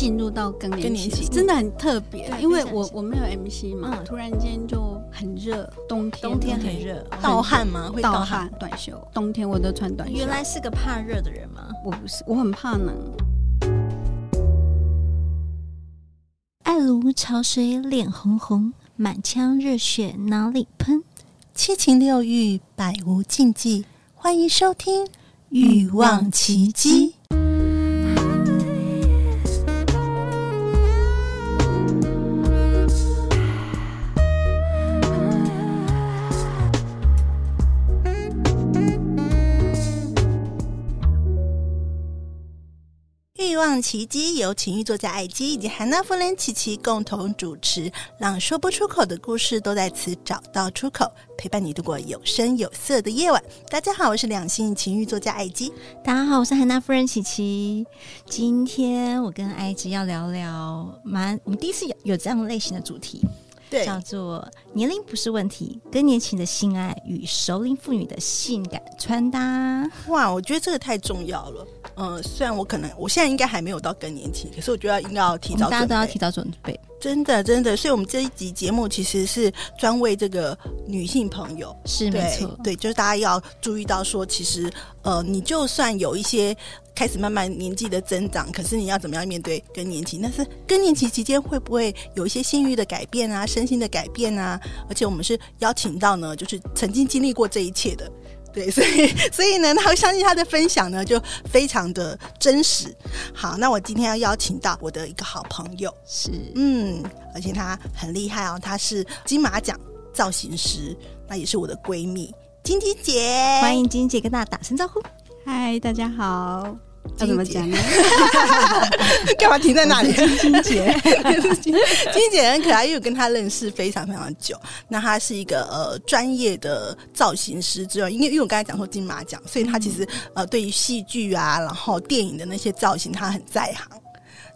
进入到更年期，年期真的很特别。因为我我没有 MC 嘛，嗯突然间就很热，冬天冬天很很热，盗汗吗？会盗汗汗，短袖，冬天我都穿短袖。原来是个怕热的人吗？我不是，我很怕冷。爱如潮水，脸红红，满腔热血哪里喷？七情六欲，百无禁忌。欢迎收听《欲望琦姬》。望奇迹由情欲作家艾姬以及韩娜夫人琪琪共同主持，让说不出口的故事都在此找到出口，陪伴你度过有声有色的夜晚。大家好，我是两性情欲作家艾姬。大家好，我是韩娜夫人琪琪。今天我跟艾姬要聊聊，蛮我们第一次有有这样类型的主题，对叫做年龄不是问题，更年期的性爱与熟龄妇女的性感穿搭。哇，我觉得这个太重要了。嗯、呃，虽然我可能我现在应该还没有到更年期，可是我觉得应该要提早准备，大家都要提早准备。真的，真的。所以，我们这一集节目其实是专为这个女性朋友，是没错，对，就是大家要注意到说，其实呃，你就算有一些开始慢慢年纪的增长，可是你要怎么样面对更年期？但是更年期期间会不会有一些性欲的改变啊，身心的改变啊？而且我们是邀请到呢，就是曾经经历过这一切的。对，所以 所以呢，他相信他的分享呢，就非常的真实。好，那我今天要邀请到我的一个好朋友，是嗯，而且他很厉害哦，他是金马奖造型师，那也是我的闺蜜金金姐，欢迎金姐跟大家打声招呼。嗨，大家好。要怎么讲呢？干嘛停在那里？金姐，金金姐很可爱，因为我跟她认识非常非常久。那她是一个呃专业的造型师之外，因为因为我刚才讲说金马奖，所以她其实呃对于戏剧啊，然后电影的那些造型，她很在行。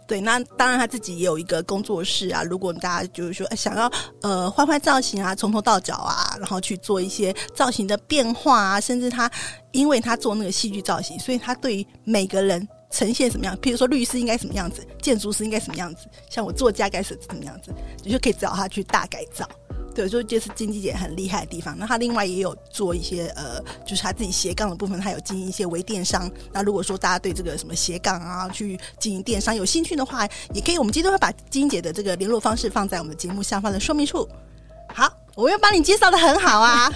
对，那当然他自己也有一个工作室啊。如果大家就是说想要呃换换造型啊，从头到脚啊，然后去做一些造型的变化啊，甚至他因为他做那个戏剧造型，所以他对于每个人呈现什么样，譬如说律师应该什么样子，建筑师应该什么样子，像我作家该是怎么样子，你就可以找他去大改造。对，所以这是金鸡姐很厉害的地方。那她另外也有做一些呃，就是她自己斜杠的部分，他有经营一些微电商。那如果说大家对这个什么斜杠啊，去经营电商有兴趣的话，也可以。我们今天会把金姐的这个联络方式放在我们节目下方的说明处。好，我又帮你介绍的很好啊，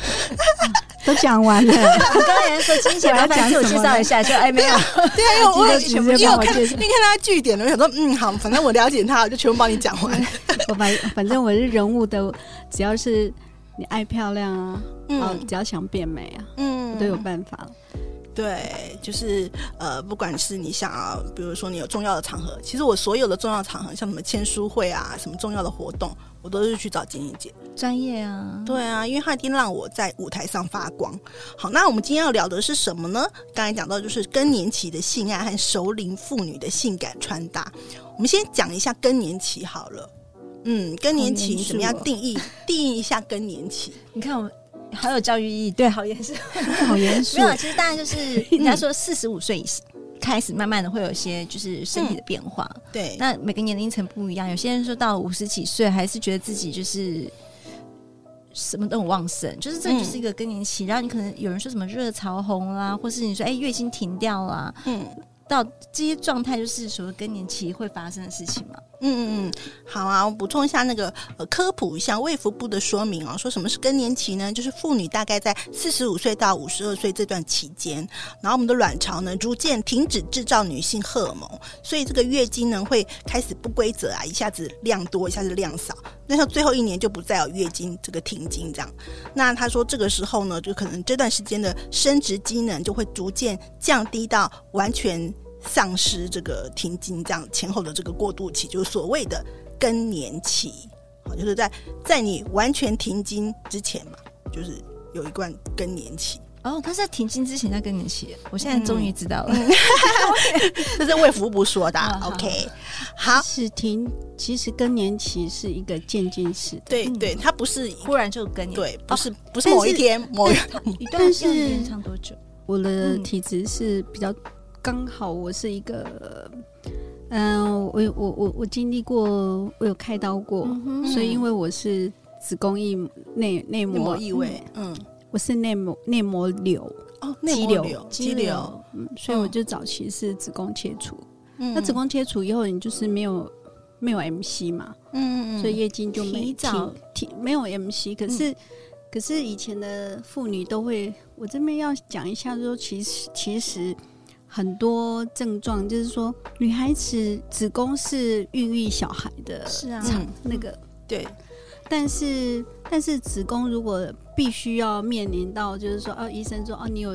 都讲完了。我刚才说金姐，麻烦自我介绍一下，就哎没有，对啊，因为我 因为直接我看，帮我介绍你看他据点了，我想说嗯好，反正我了解他，我就全部帮你讲完。我反反正我是人物的，只要是。你爱漂亮啊，嗯、哦，只要想变美啊，嗯，我都有办法。对，就是呃，不管是你想要，比如说你有重要的场合，其实我所有的重要场合，像什么签书会啊，什么重要的活动，我都是去找金英姐。专业啊，对啊，因为她一定让我在舞台上发光。好，那我们今天要聊的是什么呢？刚才讲到就是更年期的性爱和熟龄妇女的性感穿搭。我们先讲一下更年期好了。嗯，更年期你怎么样定义？定义一下更年期。你看我好有教育意义，对，好严肃，好严肃。没有，其实大概就是 人家说四十五岁以开始，慢慢的会有一些就是身体的变化。嗯、对，那每个年龄层不一样，有些人说到五十几岁还是觉得自己就是什么都很旺盛，就是这就是一个更年期。嗯、然后你可能有人说什么热潮红啦，或是你说哎月经停掉啦，嗯。到这些状态就是属于更年期会发生的事情吗？嗯嗯嗯，好啊，我补充一下那个呃科普一下卫福部的说明哦，说什么是更年期呢？就是妇女大概在四十五岁到五十二岁这段期间，然后我们的卵巢呢逐渐停止制造女性荷尔蒙，所以这个月经呢会开始不规则啊，一下子量多，一下子量少，那到最后一年就不再有月经这个停经这样。那他说这个时候呢，就可能这段时间的生殖机能就会逐渐降低到完全。丧失这个停经这样前后的这个过渡期，就是所谓的更年期，好，就是在在你完全停经之前嘛，就是有一段更年期。哦，他是在停经之前在更年期，我现在终于知道了，嗯、这是卫福部说的。哦、OK，好，是停，其实更年期是一个渐进式的，对对，它不是忽然就更年，对，不是、哦、不是某一天某一 一段时间长多久？我的体质是比较。刚好我是一个嗯、呃，我我我我经历过，我有开刀过，嗯、所以因为我是子宫异内内膜异位，嗯，我是内膜内膜瘤哦，肌瘤肌瘤，嗯，所以我就早期是子宫切除。嗯、那子宫切除以后，你就是没有没有 MC 嘛，嗯，所以月经就没提早提没有 MC，可是、嗯、可是以前的妇女都会，我这边要讲一下说，说其实其实。很多症状就是说，女孩子子宫是孕育小孩的，是啊，那个对。但是，但是子宫如果必须要面临到，就是说，哦，医生说，哦，你有，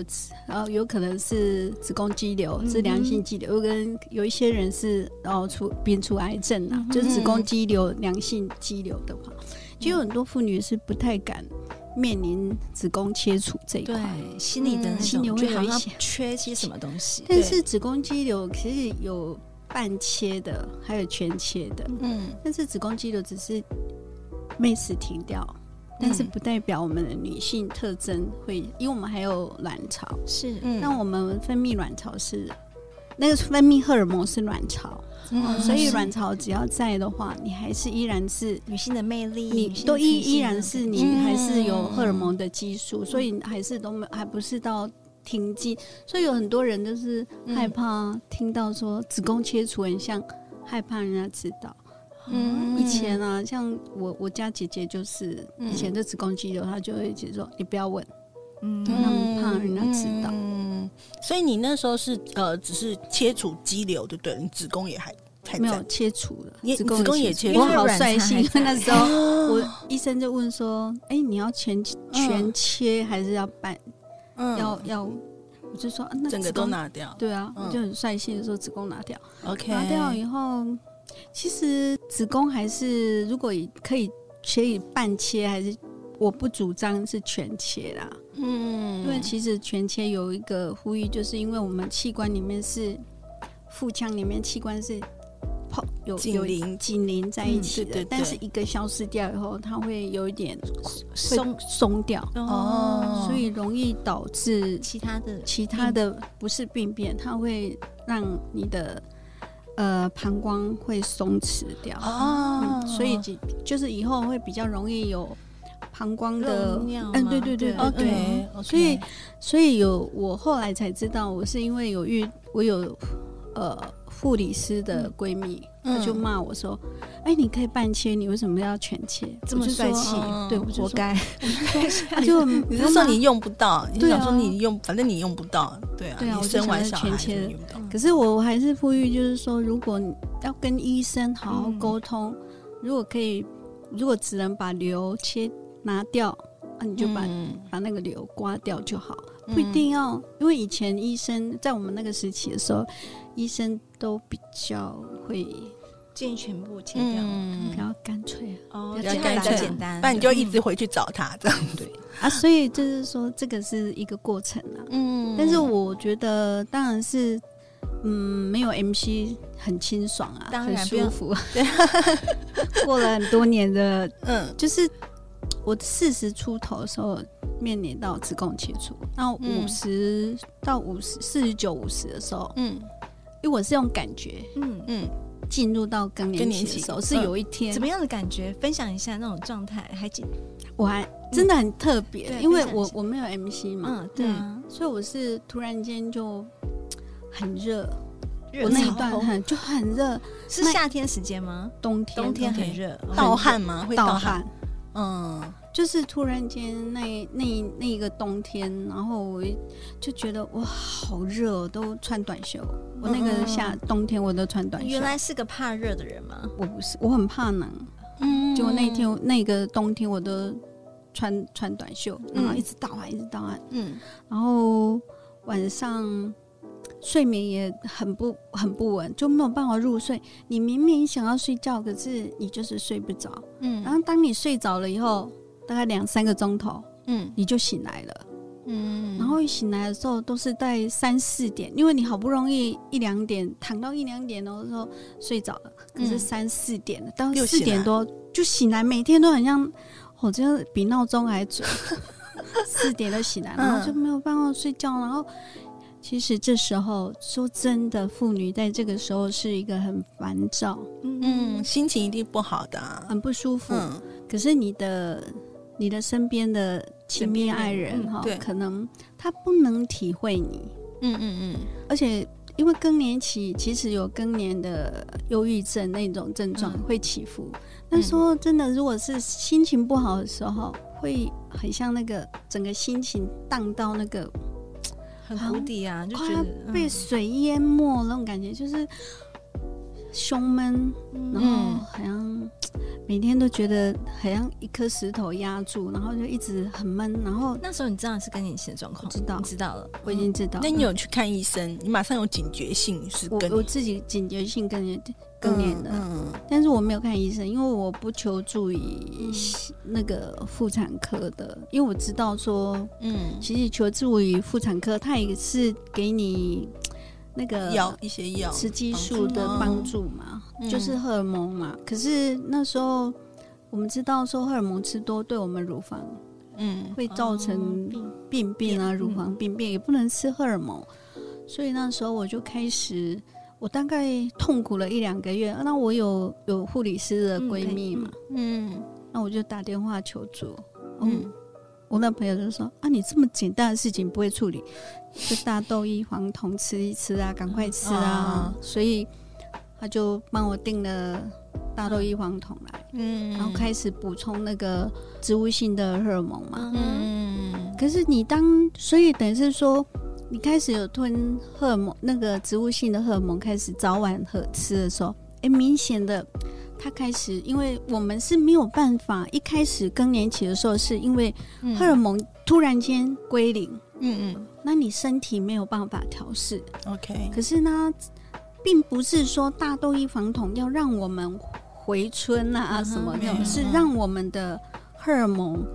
然后有可能是子宫肌瘤，是良性肌瘤。有跟有一些人是，然后出变出癌症啊，就是子宫肌瘤、良性肌瘤的话，就有很多妇女是不太敢。面临子宫切除这一块，心里的心里会有一些缺些什么东西。但是子宫肌瘤其实有半切的，还有全切的。嗯，但是子宫肌瘤只是没死停掉，但是不代表我们的女性特征会，因为我们还有卵巢，是，那我们分泌卵巢是那个分泌荷尔蒙是卵巢。嗯，所以卵巢只要在的话，你还是依然是女性的魅力，你都依依然是你还是有荷尔蒙的激素，嗯、所以还是都没还不是到停经，所以有很多人就是害怕听到说子宫切除，很像害怕人家知道。嗯，以前啊，像我我家姐姐就是以前的子宫肌瘤，她就会直接说你不要问，嗯，他们怕人家知道。嗯，所以你那时候是呃，只是切除肌瘤，对不对？你子宫也还。没有切除了，子宫也切除。我好率性，那时候我医生就问说：“哎，你要全全切还是要半？要要？”我就说：“那整个都拿掉。”对啊，我就很率性的说：“子宫拿掉。” OK，拿掉以后，其实子宫还是如果可以可以半切，还是我不主张是全切啦。嗯，因为其实全切有一个呼吁，就是因为我们器官里面是腹腔里面器官是。有紧邻。紧邻在一起的，嗯、对对对，但是一个消失掉以后，它会有一点松。松掉。哦，所以容易导致其他的其他的不是病变，它会让你的呃膀胱会松弛掉。哦、嗯，所以就就是以后会比较容易有膀胱的嗯，对对对对。对，所以所以有我后来才知道，我是因为有遇我有呃。护理师的闺蜜，她、嗯、就骂我说：“哎、欸，你可以半切，你为什么要全切？这么帅气？对，活该。就你是说你用不到？你想说你用，反正你用不到。对啊，你生完小孩全切。可是我还是呼吁，就是说，如果你要跟医生好好沟通、嗯，如果可以，如果只能把瘤切拿掉，那你就把、嗯、把那个瘤刮掉就好。”不一定要，因为以前医生在我们那个时期的时候，医生都比较会建议全部切掉，嗯、比较干脆哦，比较干脆，简单，那你就一直回去找他这样对。啊。所以就是说，这个是一个过程啊。嗯，但是我觉得当然是，嗯，没有 MC 很清爽啊，当然很舒服。对，过了很多年的，嗯，就是我四十出头的时候。面临到子宫切除，那五十到五十四十九五十的时候，嗯，因为我是用感觉，嗯嗯，进入到更年期的时候，是有一天、嗯、怎么样的感觉？分享一下那种状态，还记？我还真的很特别、嗯，因为我我没有 MC 嘛，嗯，对啊，所以我是突然间就很热，我那一段很就很热，是夏天时间吗？冬天，冬天很热，盗汗吗？会盗汗，嗯。就是突然间那那那一个冬天，然后我就觉得哇，好热，都穿短袖。我那个夏冬天我都穿短袖。原来是个怕热的人吗？我不是，我很怕冷。嗯，结果那天那个冬天我都穿穿短袖，然后一直到啊，一直到啊。嗯，然后晚上睡眠也很不很不稳，就没有办法入睡。你明明想要睡觉，可是你就是睡不着。嗯，然后当你睡着了以后。大概两三个钟头，嗯，你就醒来了，嗯，然后一醒来的时候都是在三四点，因为你好不容易一两点躺到一两点的时候睡着了，可是三四点了，到四点多就醒来，每天都很像，我觉得比闹钟还准，四点就醒来，然后就没有办法睡觉，然后其实这时候说真的，妇女在这个时候是一个很烦躁，嗯，心情一定不好的，啊，很不舒服。嗯，可是你的你的身边的亲密爱人哈，嗯，可能他不能体会你。嗯嗯嗯，而且。因为更年期其实有更年的忧郁症那种症状会起伏，那时候真的，如果是心情不好的时候，会很像那个整个心情荡到那个很谷底啊，就觉得被水淹没那种感觉，就是胸闷，然后好像。每天都觉得好像一颗石头压住，然后就一直很闷。然后那时候你知道是更年期的状况，知道，知道了，我已经知道。那你有去看医生？你马上有警觉性是更？我我自己警觉性更年更年的，嗯，但是我没有看医生，因为我不求助于那个妇产科的，因为我知道说，嗯，其实求助于妇产科，他也是给你。那个药一些药，雌激素的帮助嘛，嗯、就是荷尔蒙嘛。可是那时候我们知道说荷尔蒙吃多对我们乳房，嗯，会造成病变啊，乳房病变也不能吃荷尔蒙。所以那时候我就开始，我大概痛苦了一两个月。那我有有护理师的闺蜜嘛，嗯，那我就打电话求助，嗯。我那朋友就说：“啊，你这么简单的事情不会处理，就大豆异黄酮吃一吃啊，赶快吃啊。哦”所以他就帮我订了大豆异黄酮来，嗯，然后开始补充那个植物性的荷尔蒙嘛，嗯。可是你当，所以等于是说，你开始有吞荷尔蒙，那个植物性的荷尔蒙开始早晚喝吃的时候，哎，明显的。他开始，因为我们是没有办法，一开始更年期的时候，是因为荷尔蒙突然间归零，嗯嗯，那你身体没有办法调试，OK。可是呢，并不是说大豆异黄酮要让我们回春啊什么的，嗯、是让我们的荷尔蒙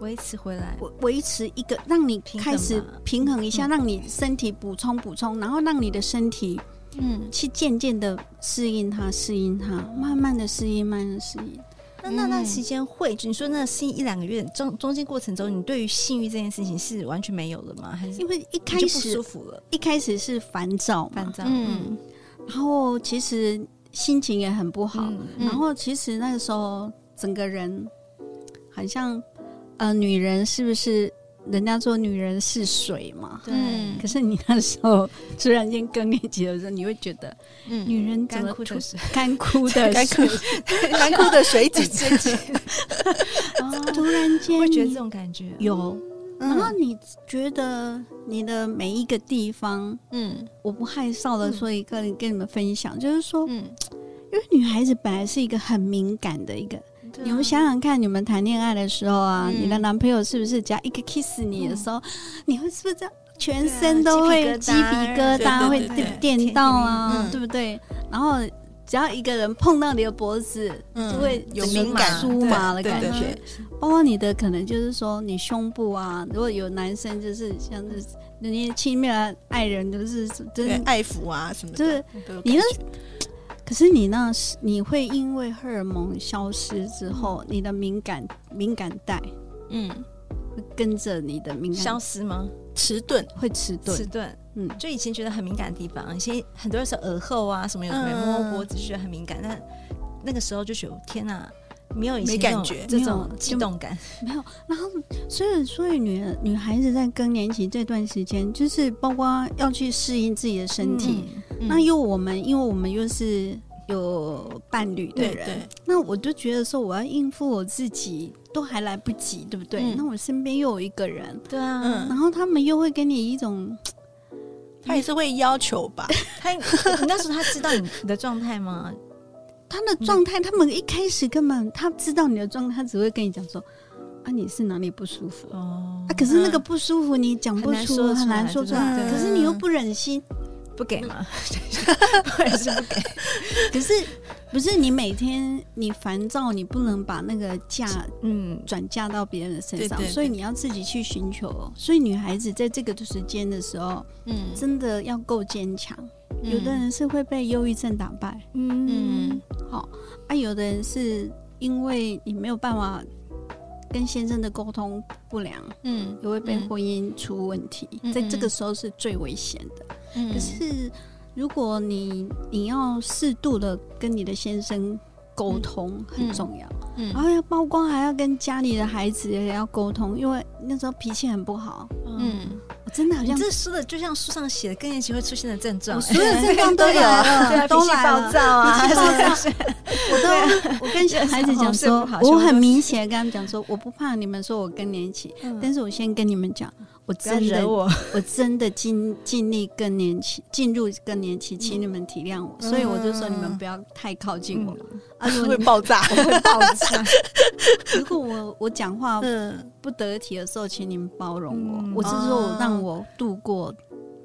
维持回来，维持一个让你开始平衡一下，让你身体补充补充，然后让你的身体。嗯，去渐渐的适应它，适应它，慢慢的适应，慢慢的适应。那那段时间会，你说那适应一两个月中中间过程中，你对于性欲这件事情是完全没有了吗？还是因为一开始不舒服了？一开始是烦躁，烦躁，嗯，然后其实心情也很不好，然后其实那个时候整个人好像呃，女人是不是？人家说女人是水嘛，对。可是你那时候突然间更年期的时候，你会觉得，女人怎么干枯的干枯 干枯的水。井，突然间会觉得这种感觉。有。然后你觉得你的每一个地方，嗯，我不害臊的说一个跟你们分享，就是说，嗯，因为女孩子本来是一个很敏感的一个。你们想想看，你们谈恋爱的时候啊，你的男朋友是不是只要一个 kiss 你的时候，你会是不是这样全身都会鸡皮疙瘩，会电到啊，对不对？然后只要一个人碰到你的脖子，就会有敏感酥麻的感觉。包括你的可能就是说你胸部啊，如果有男生就是像是你亲密的爱人，就是就是爱抚啊什么的，就是你的。可是你那是你会因为荷尔蒙消失之后，你的敏感敏感带，嗯，会跟着你的敏感消失吗？迟钝会迟钝，迟钝。嗯，就以前觉得很敏感的地方，以前很多人是耳后啊什么有没有摸脖子就觉得很敏感，但那个时候就觉得天哪，没有以前感觉这种激动感，没有。然后所以所以女女孩子在更年期这段时间，就是包括要去适应自己的身体。那又我们，因为我们又是有伴侣的人，那我就觉得说，我要应付我自己都还来不及，对不对？那我身边又有一个人，对啊，然后他们又会给你一种，他也是会要求吧？他那时候他知道你的状态吗？他的状态，他们一开始根本他知道你的状态，他只会跟你讲说，啊，你是哪里不舒服？哦，啊，可是那个不舒服你讲不出，很难说出来，可是你又不忍心。不给吗？我也是不给。可是不是你每天你烦躁，你不能把那个嫁嗯转嫁到别人的身上，所以你要自己去寻求。所以女孩子在这个时间的时候，嗯，真的要够坚强。有的人是会被忧郁症打败，嗯嗯，好啊。有的人是因为你没有办法跟先生的沟通不良，嗯，也会被婚姻出问题，嗯、在这个时候是最危险的。嗯、可是如果你你要适度的跟你的先生沟通很重要，嗯，然后要曝光还要跟家里的孩子也要沟通，因为那时候脾气很不好，嗯。真的好像这书的，就像书上写的更年期会出现的症状，所有症状 都有，对，脾气暴躁啊，脾气暴躁。我都我跟小孩子讲说，我很明显跟他们讲说，我不怕你们说我更年期，但是我先跟你们讲，我真的我 我真的尽尽力更年期进入更年期，请你们体谅我。所以我就说你们不要太靠近我，啊，会爆炸，我 会爆炸。如果我我讲话不得体的时候，请你们包容我。我是说我让。我度过，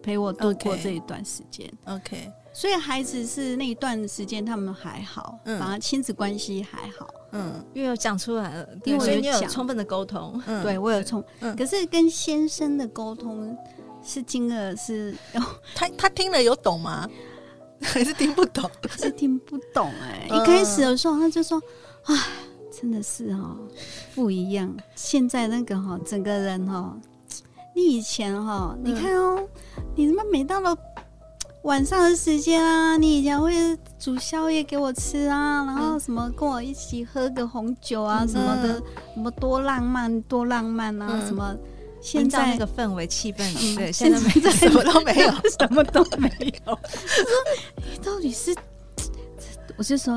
陪我度过这一段时间。OK，所以孩子是那一段时间他们还好，嗯、反而亲子关系还好。嗯，因为有讲出来了，因为你有充分的沟通。嗯、对我有充，嗯、可是跟先生的沟通是金额是，他他听了有懂吗？还是听不懂？是听不懂哎、欸。嗯、一开始的时候他就说：“啊，真的是哈不一样。现在那个哈整个人哈。”你以前哈，你看哦，嗯、你他妈每到了晚上的时间啊，你以前会煮宵夜给我吃啊，然后什么跟我一起喝个红酒啊什么的，嗯、什么多浪漫多浪漫啊，嗯、什么现在那个氛围气氛，嗯、对，现在没 什么都没有，什么都没有。他说你到底是，我就说，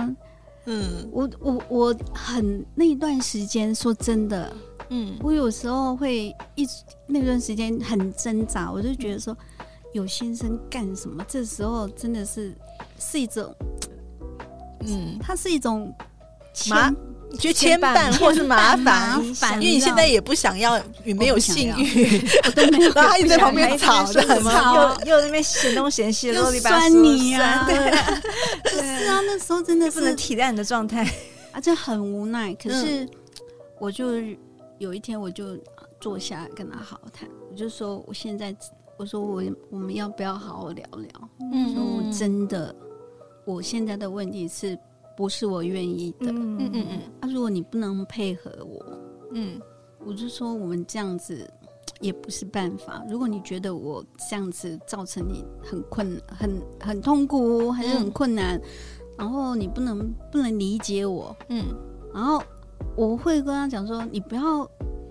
嗯，我我我很那一段时间，说真的。嗯，我有时候会一那段时间很挣扎，我就觉得说有先生干什么？这时候真的是是一种，嗯，它是一种麻，你觉得牵绊或是麻烦，因为你现在也不想要，也没有性欲，然后他一直在旁边吵的，又又那边嫌东嫌西，又酸你啊，对，是啊，那时候真的是不能体谅你的状态，啊，就很无奈。可是我就。有一天，我就坐下跟他好好谈。我就说，我现在，我说我我们要不要好好聊聊？嗯，说我真的，我现在的问题是不是我愿意的？嗯嗯嗯。啊，如果你不能配合我，嗯，我就说我们这样子也不是办法。如果你觉得我这样子造成你很困、很很痛苦，还是很困难，然后你不能不能理解我，嗯，然后。我会跟他讲说，你不要，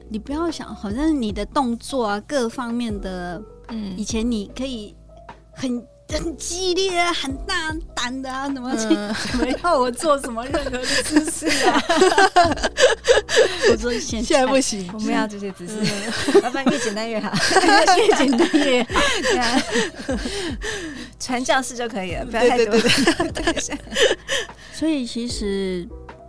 你不要想，好像你的动作啊，各方面的，嗯，以前你可以很很激烈啊，很大胆的啊，怎么去，嗯、怎么要我做什么任何的姿势啊？我说现 现在不行，我们要这些姿势，麻烦越简单越好，越简单越好，传教士就可以了，不要太多。所以其实。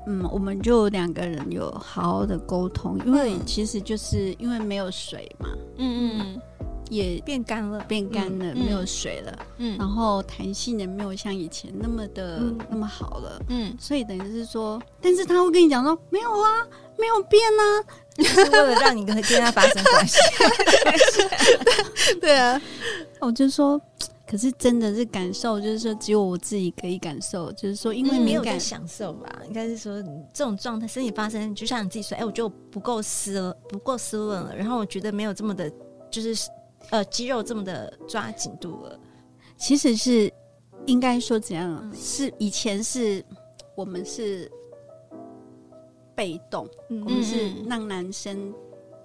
嗯，我们就两个人有好好的沟通，因为其实就是因为没有水嘛，嗯嗯，也变干了，变干了，没有水了，嗯，然后弹性也没有像以前那么的那么好了，嗯，所以等于是说，但是他会跟你讲说，没有啊，没有变啊，是为了让你跟跟他发生关系，对啊，我就说。可是真的是感受，就是说只有我自己可以感受，就是说因为敏感、嗯、享受吧，应该是说这种状态身体发生，就像你自己说，哎、欸，我觉得我不够湿了，不够湿润了，然后我觉得没有这么的，就是呃肌肉这么的抓紧度了。其实是应该说怎样？嗯、是以前是我们是被动，嗯、我们是让男生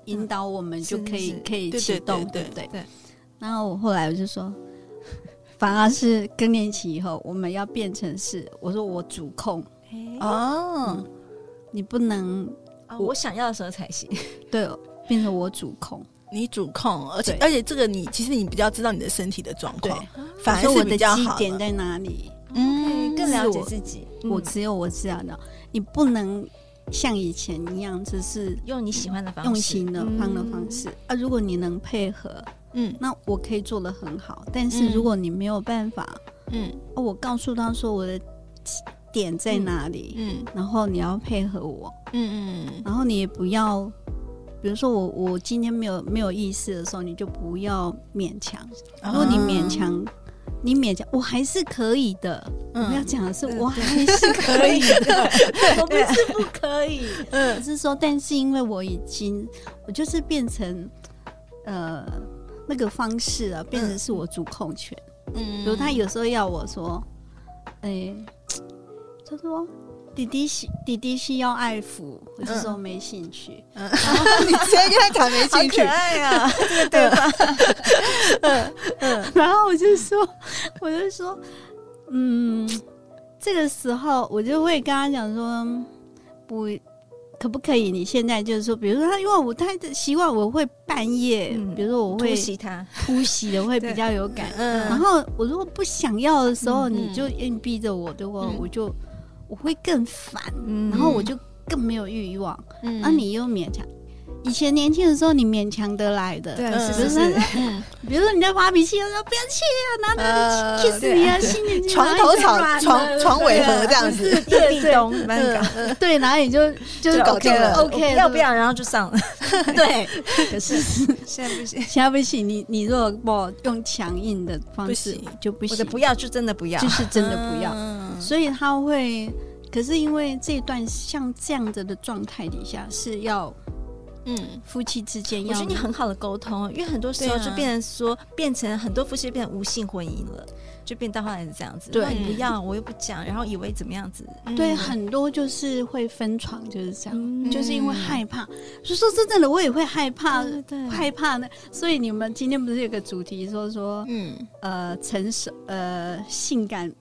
引导我们就可以、嗯、可以启动，对不对？对。然后我后来我就说。反而是更年期以后，我们要变成是我说我主控哦、嗯，你不能、哦、我想要的时候才行，对，变成我主控，你主控，而且而且这个你其实你比较知道你的身体的状况，反而是比较好。点在哪里？嗯，更了解自己。我，我只有我知道的，你不能像以前一样，只是用你喜欢的方式，用心的方的方式、嗯、啊。如果你能配合。嗯，那我可以做的很好，但是如果你没有办法，嗯，我告诉他说我的点在哪里，嗯，然后你要配合我，嗯嗯，然后你也不要，比如说我我今天没有没有意思的时候，你就不要勉强，如果你勉强你勉强，我还是可以的。嗯。我要讲的是，我还是可以的，我不是不可以。嗯。只是说，但是因为我已经，我就是变成呃那个方式啊，变成是我主控权。嗯。比如他有时候要我说，哎、他说弟弟需弟弟需要爱抚，我就说没兴趣。嗯，你直接跟他讲没兴趣，爱呀，这个对吧？然后我就说，我就说，嗯，这个时候我就会跟他讲说，不，可不可以？你现在就是说，比如说他，因为我他的习惯，我会半夜，嗯比如说我会突袭他，突袭的，会比较有感。嗯。然后我如果不想要的时候，嗯你就硬逼着我的话，嗯。我就我会更烦，嗯。然后我就更没有欲望。嗯。那、你又勉强，以前年轻的时候你勉强得来的，对，嗯是是是，嗯 比如说你在发脾气的时候，不要气啊，然后呃他 kiss 你啊，对亲你，床头吵，床床尾和这样子，夜壁咚。对，然后你就就就搞定了。OK，要不要？然后就上了。对，可是现在不行，现在不行，你你如果不用强硬的方式就不行。我的，不要就真的不要。就。是真的不要。嗯所以他会，可是因为这段像这样子的状态底下，是要嗯夫妻之间要我觉得你很好的沟通，因为很多时候就变成说，变成很多夫妻变成无性婚姻了，就变到后来是这样子。对不要，我又不讲，然后以为怎么样子？对很多就是会分床，就是这样，嗯就是因为害怕。就说真正的，我也会害怕，对对害怕呢。所以你们今天不是有个主题说说嗯，呃成熟呃性感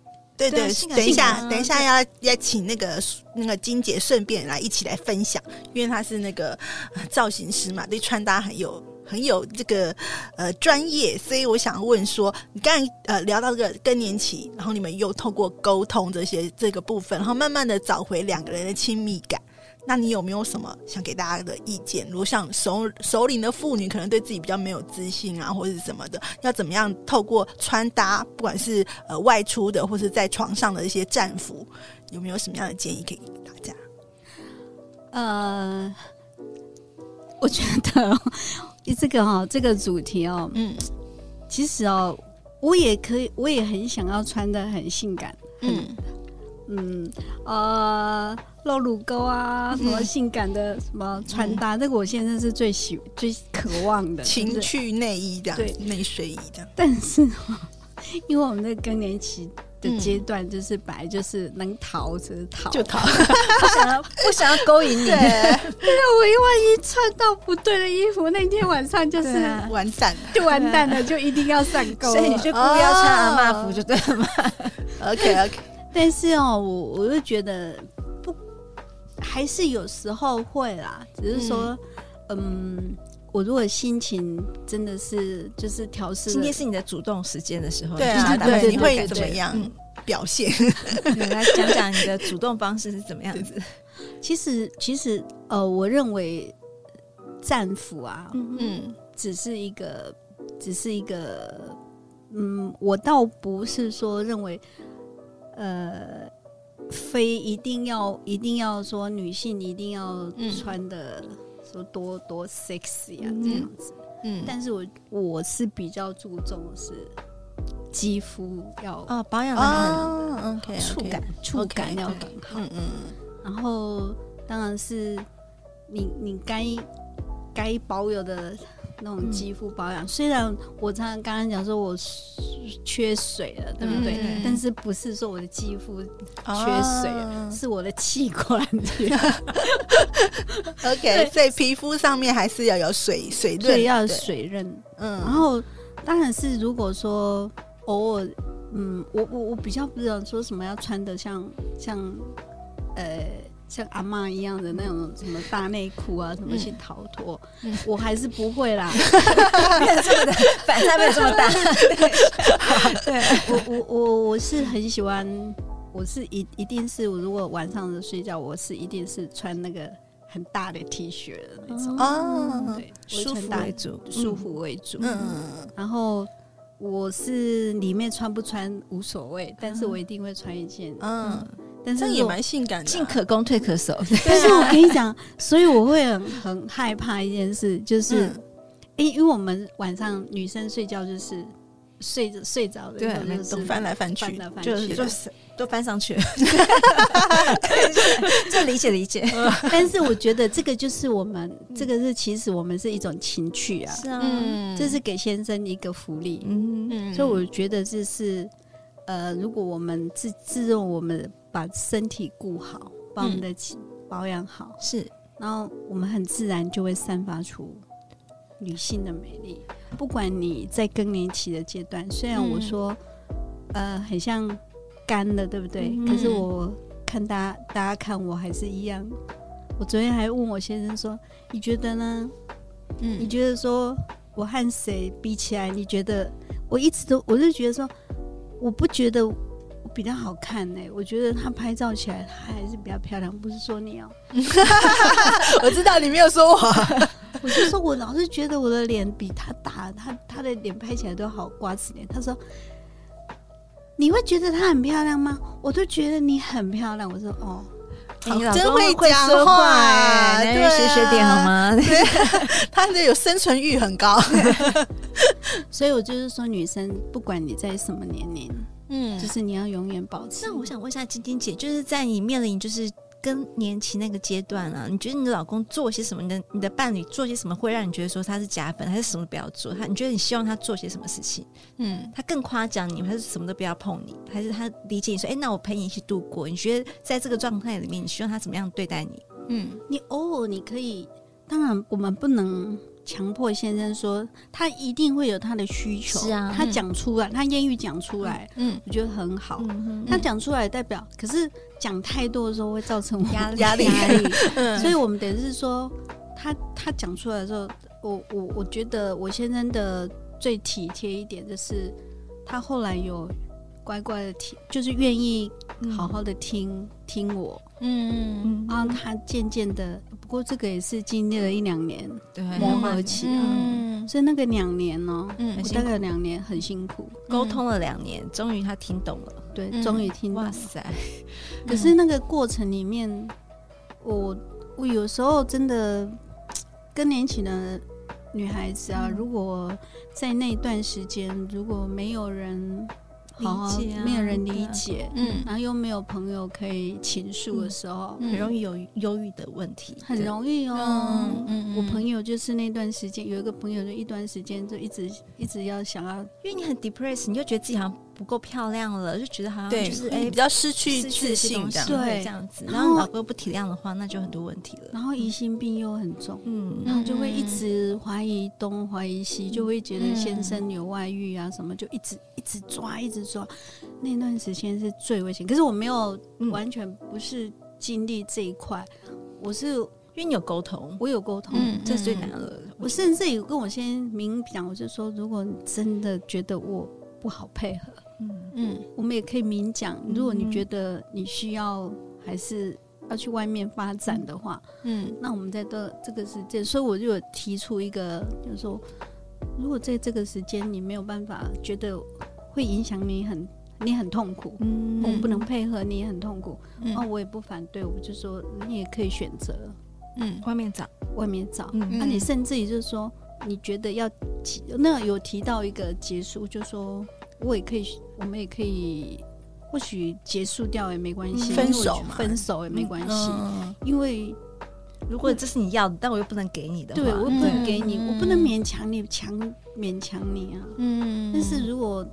对对等一下等一下要要请那个那个金姐顺便来一起来分享，因为她是那个呃造型师嘛，对穿搭很有很有这个呃专业，所以我想问说，你刚才呃聊到这个更年期，然后你们又透过沟通这些这个部分，然后慢慢的找回两个人的亲密感。那你有没有什么想给大家的意见？如果像首首领的妇女，可能对自己比较没有自信啊，或者是什么的，要怎么样透过穿搭，不管是呃外出的，或是在床上的一些战服，有没有什么样的建议可以给大家？呃，我觉得哦 这个哈、哦、这个主题哦，嗯其实哦，我也可以，我也很想要穿的很性感，嗯嗯呃，露乳沟啊，什么性感的什么穿搭，这个我现在是最喜最渴望的情趣内衣这样对，内睡衣这样。但是哦，因为我们的更年期的阶段，就是本来就是能逃则逃，就逃，不想要不想要勾引你，对，那我一万一穿到不对的衣服，那天晚上就是啊完蛋了。就完蛋了，就一定要上钩。所以你就故意要穿阿妈服就对了嘛。OK OK，但是哦，我我就觉得不，还是有时候会啦，只是说，嗯我如果心情真的是就是调试，今天是你的主动时间的时候，对啊，对，你会怎么样嗯表现？你来讲讲你的主动方式是怎么样子？其实其实呃，我认为战服啊，嗯只是一个，只是一个，嗯，我倒不是说认为，呃，非一定要一定要说女性一定要嗯穿的说多多 sexy 啊、嗯这样子，嗯，但是我我是比较注重的是肌肤要哦，保养的很哦，OK，触感，触感要很好，嗯嗯。然后当然是你你该该保有的那种肌肤保养。虽然我常常刚刚讲说我缺水了，对不对？嗯但是不是说我的肌肤缺水了，哦是我的器官缺，OK，所以皮肤上面还是要有水水润，所以要有，水润。嗯，然后当然是如果说偶尔，嗯，我我我比较不知道说什么要穿的像像呃像阿妈一样的那种什么大内裤啊，什么去逃脱，嗯我还是不会啦。没有这么的反差没有这么大。对，我我我我是很喜欢，我是一一定是我如果晚上的睡觉，我是一定是穿那个很大的 T 恤的那种，哦，对，我舒服为主。舒服为主。嗯嗯然后我是里面穿不穿无所谓，但是我一定会穿一件。嗯，但是也蛮性感的啊，进可攻退可守。但是我跟你讲，所以我会很很害怕一件事，就是，嗯。因因为我们晚上女生睡觉就是睡着睡着的，对，就是翻来翻去，翻来翻去，就就是都翻上去了。这理解理解，但是我觉得这个就是我们，这个是其实我们是一种情趣啊，是啊，这是给先生一个福利。嗯，所以我觉得这是，呃，如果我们自自认我们把身体顾好，把我们的保养好，是，然后我们很自然就会散发出女性的美丽。不管你在更年期的阶段，虽然我说，呃，很像干了，对不对？可是我看大家，大家看我还是一样。我昨天还问我先生说：“你觉得呢？嗯，你觉得说我和谁比起来？你觉得？我一直都，我就觉得说，我不觉得我比较好看呢。我觉得她拍照起来，她还是比较漂亮。不是说你哦，我知道你没有说我。”我就说，我老是觉得我的脸比她大，她她的脸拍起来都好瓜子脸。他说，你会觉得她很漂亮吗？我都觉得你很漂亮。我说，哦，欸、你老公会讲话，对，学学点好吗？他的有生存欲很高，所以我就是说，女生不管你在什么年龄，嗯，就是你要永远保持。那我想问一下晶晶姐，就是在你面临就是。更年期那个阶段啊，你觉得你的老公做些什么？你的你的伴侣做些什么会让你觉得说他是假粉，还是什么都不要做？他你觉得你希望他做些什么事情？嗯，他更夸奖你，还是什么都不要碰你？还是他理解你说，哎、欸，那我陪你一起度过？你觉得在这个状态里面，你希望他怎么样对待你？嗯，你偶尔你可以，当然我们不能。强迫先生说，他一定会有他的需求。是啊，他讲出来，他言语讲出来，嗯，我觉得很好。他讲出来代表，可是讲太多的时候会造成压压力压力。所以我们等于是说，他他讲出来的时候，我我我觉得我先生的最体贴一点就是，他后来有乖乖的听，就是愿意好好的听听我。嗯嗯，然后他渐渐的。不过这个也是经历了一两年磨合期啊，嗯、所以那个两年呢、喔，嗯，我大概两年很辛苦，沟通了两年，终于他听懂了，对，终于听懂。哇塞！可是那个过程里面，我我有时候真的更年期的女孩子啊，嗯、如果在那段时间如果没有人。好好理解、啊，没有人理解，嗯，然后又没有朋友可以倾诉的时候，嗯、很容易有忧郁的问题，很容易哦。嗯嗯，我朋友就是那段时间有一个朋友，就一段时间就一直一直要想要，因为你很 depressed，你就觉得自己好像。不够漂亮了，就觉得好像就是哎，比较失去自信这样，对，这样子。然后老公不体谅的话，那就很多问题了。然后疑心病又很重，嗯，然后就会一直怀疑东怀疑西，就会觉得先生有外遇啊什么，就一直一直抓，一直抓。那段时间是最危险。可是我没有完全不是经历这一块，我是因为你有沟通，我有沟通，这是最难的。我甚至有跟我先明讲，我就说，如果你真的觉得我不好配合。嗯。嗯，我们也可以明讲，如果你觉得你需要还是要去外面发展的话，嗯，那我们在这这个时间，所以我就有提出一个，就是说，如果在这个时间你没有办法，觉得会影响你很，你很痛苦，嗯，我不能配合你很痛苦，嗯，那我也不反对，我就说你也可以选择，嗯，外面找，外面找，嗯，那你甚至于就是说，你觉得要那有提到一个结束，就说。我也可以，我们也可以，或许结束掉也没关系，分手嘛，分手也没关系，因为如果这是你要的，但我又不能给你的，对，我又不能给你，我不能勉强你，强勉强你啊。嗯，但是如果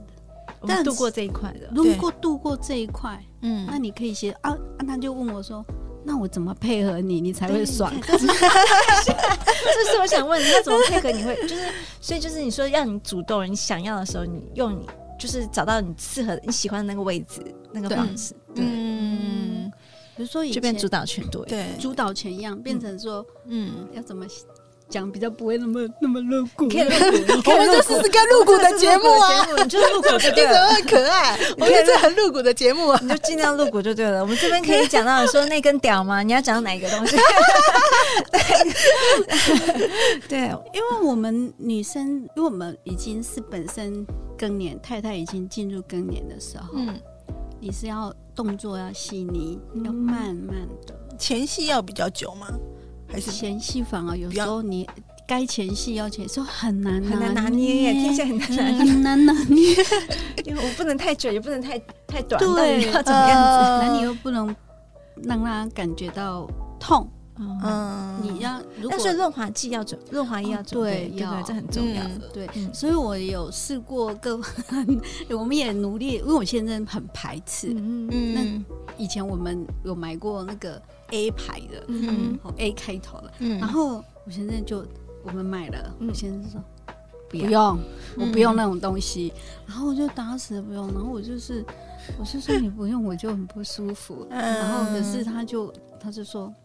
但度过这一块的，如果度过这一块，嗯，那你可以写啊啊，他就问我说，那我怎么配合你，你才会爽？这是我想问你，那怎么配合你会就是，所以就是你说让你主动，你想要的时候，你用你。就是找到你适合你喜欢的那个位置，那个方式，对，嗯，比如说以前就变主导权，对，对，主导权一样，变成说，嗯，要怎么讲比较不会那么那么露骨？可以露骨，我们就是试试看露骨的节目啊，你就是露骨 就对了，很可爱，我觉得这很露骨的节目啊，你就尽量露骨就对了。我们这边可以讲到说那根屌吗？你要讲哪一个东西？对，因为我们女生，因为我们已经是本身。更年，太太已经进入更年的时候，嗯，你是要动作要细腻，嗯、要慢慢的。前戏要比较久吗？还是前戏反而有时候你该前戏要前说，很难很难拿捏耶，听起来很难拿捏，很难拿捏。因为我不能太久，也不能太太短，对，要怎么样子？那、呃、你又不能让他感觉到痛。嗯，你要如果但是润滑剂要准，润滑液要准备，对，要对，这很重要。对，所以我有试过各，我们也努力，因为我现在很排斥。嗯嗯，那以前我们有买过那个 A 牌的，嗯，A 开头的，嗯，然后我现在就我们买了，我先生说不用，我不用那种东西，然后我就打死不用，然后我就是，我就说你不用，我就很不舒服，然后可是他就他就说。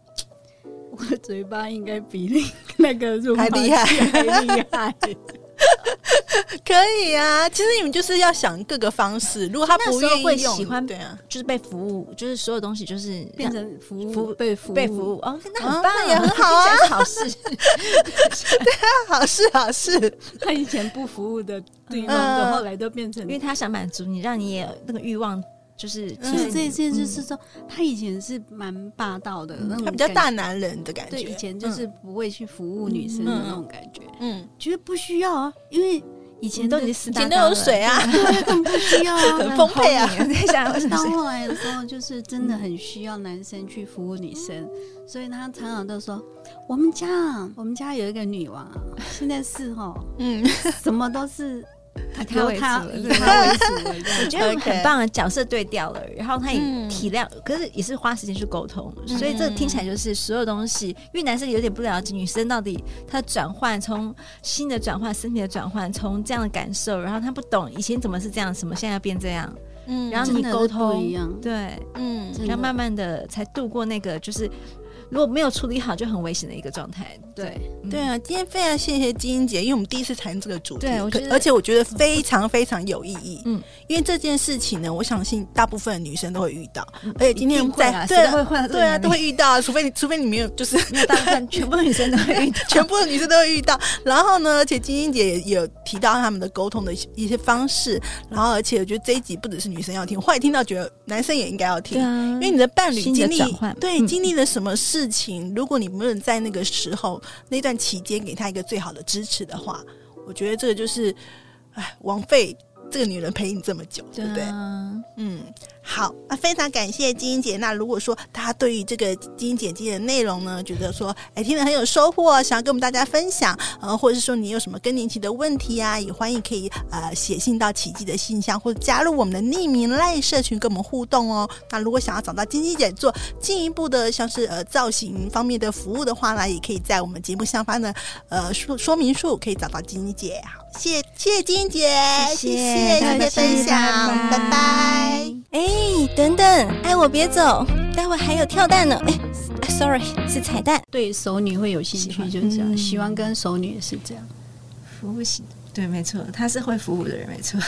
我的嘴巴应该比那个还厉害，还厉害。可以啊，其实你们就是要想各个方式。如果他不愿意会喜欢，对啊，就是被服务，就是所有东西就是变成服务，服被服被服务。哦，那很棒，也很好啊，好事。对啊，好事好事。他以前不服务的对方，后来都变成，因为他想满足你，让你也那个欲望。就是，其实这件就是说，他以前是蛮霸道的，那种他比较大男人的感觉。对，以前就是不会去服务女生的那种感觉。嗯，觉得不需要啊，因为以前都已经以前都有水啊，对，更不需要啊，很丰沛啊。到后来的时候，就是真的很需要男生去服务女生，所以他常常都说：“我们家，我们家有一个女王，现在是哦，嗯，什么都是。”他他为主，以他为主，我觉得很棒的角色对调了，然后他也体谅，可是也是花时间去沟通，所以这个听起来就是所有东西，因为男生有点不了解女生到底他转换，从心的转换，身体的转换，从这样的感受，然后他不懂以前怎么是这样，什么现在要变这样，嗯，然后你沟通一样，对，嗯，然后慢慢的才度过那个就是。如果没有处理好，就很危险的一个状态。对，对啊，今天非常谢谢金英姐，因为我们第一次谈这个主题，对，而且我觉得非常非常有意义。嗯，因为这件事情呢，我相信大部分的女生都会遇到，而且今天在对对啊，都会遇到，除非你除非你没有，就是 大部分全部女生都会遇到，全部的女生都会遇到。然后呢，而且金英姐也有提到他们的沟通的一些方式。然后，而且我觉得这一集不只是女生要听，我后来听到觉得男生也应该要听，因为你的伴侣经历对经历了什么事。事情，如果你不能在那个时候那段期间给他一个最好的支持的话，我觉得这个就是，哎，枉费这个女人陪你这么久，对不对？嗯。好，那非常感谢金英姐。那如果说大家对于这个金英姐姐的内容呢，觉得说哎听得很有收获，想要跟我们大家分享，呃，或者是说你有什么更年期的问题啊，也欢迎可以呃写信到奇迹的信箱，或者加入我们的匿名赖社群跟我们互动哦。那如果想要找到金英姐做进一步的像是呃造型方面的服务的话呢，也可以在我们节目下方的呃说说明书可以找到金英姐。好，谢谢金英姐，谢谢谢谢分享，拜拜。哎，等等，爱我别走，待会还有跳蛋呢。哎，sorry，是彩蛋。对熟女会有兴趣，就是这样。喜欢跟熟女也是这样，服务型。对，没错，他是会服务的人，没错。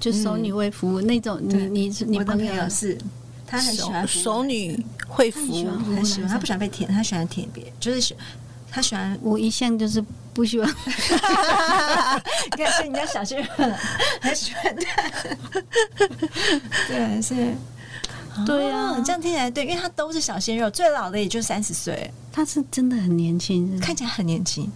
就熟女会服务那种，你你你朋友是，他很喜欢熟女会服务，很喜欢，他不喜欢被舔，他喜欢舔别人，就是喜。他喜欢我一向就是不喜欢，你看是人家小鲜肉，很喜欢他。对，是，对啊，这样听起来对，因为他都是小鲜肉，最老的也就三十岁，他是真的很年轻，看起来很年轻。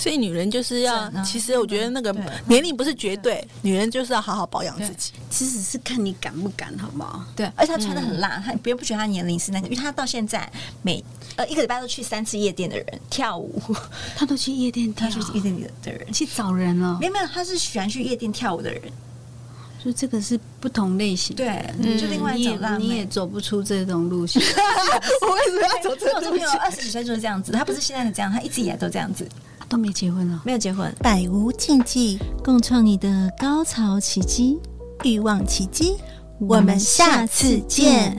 所以女人就是要，其实我觉得那个年龄不是绝对，女人就是要好好保养自己。其实是看你敢不敢，好不好？对，而且她穿的很辣，她别人不觉得她年龄是那个，因为她到现在每呃一个礼拜都去三次夜店的人跳舞，她都去夜店，他去夜店里的人去找人了。没有没有，她是喜欢去夜店跳舞的人，就这个是不同类型。对，就另外一种，你也走不出这种路线。我为什么要走这种路线？二十几岁就是这样子，他不是现在的这样，他一直以来都这样子。都没结婚了，没有结婚，百无禁忌，共创你的高潮奇迹，欲望奇迹，我们下次见。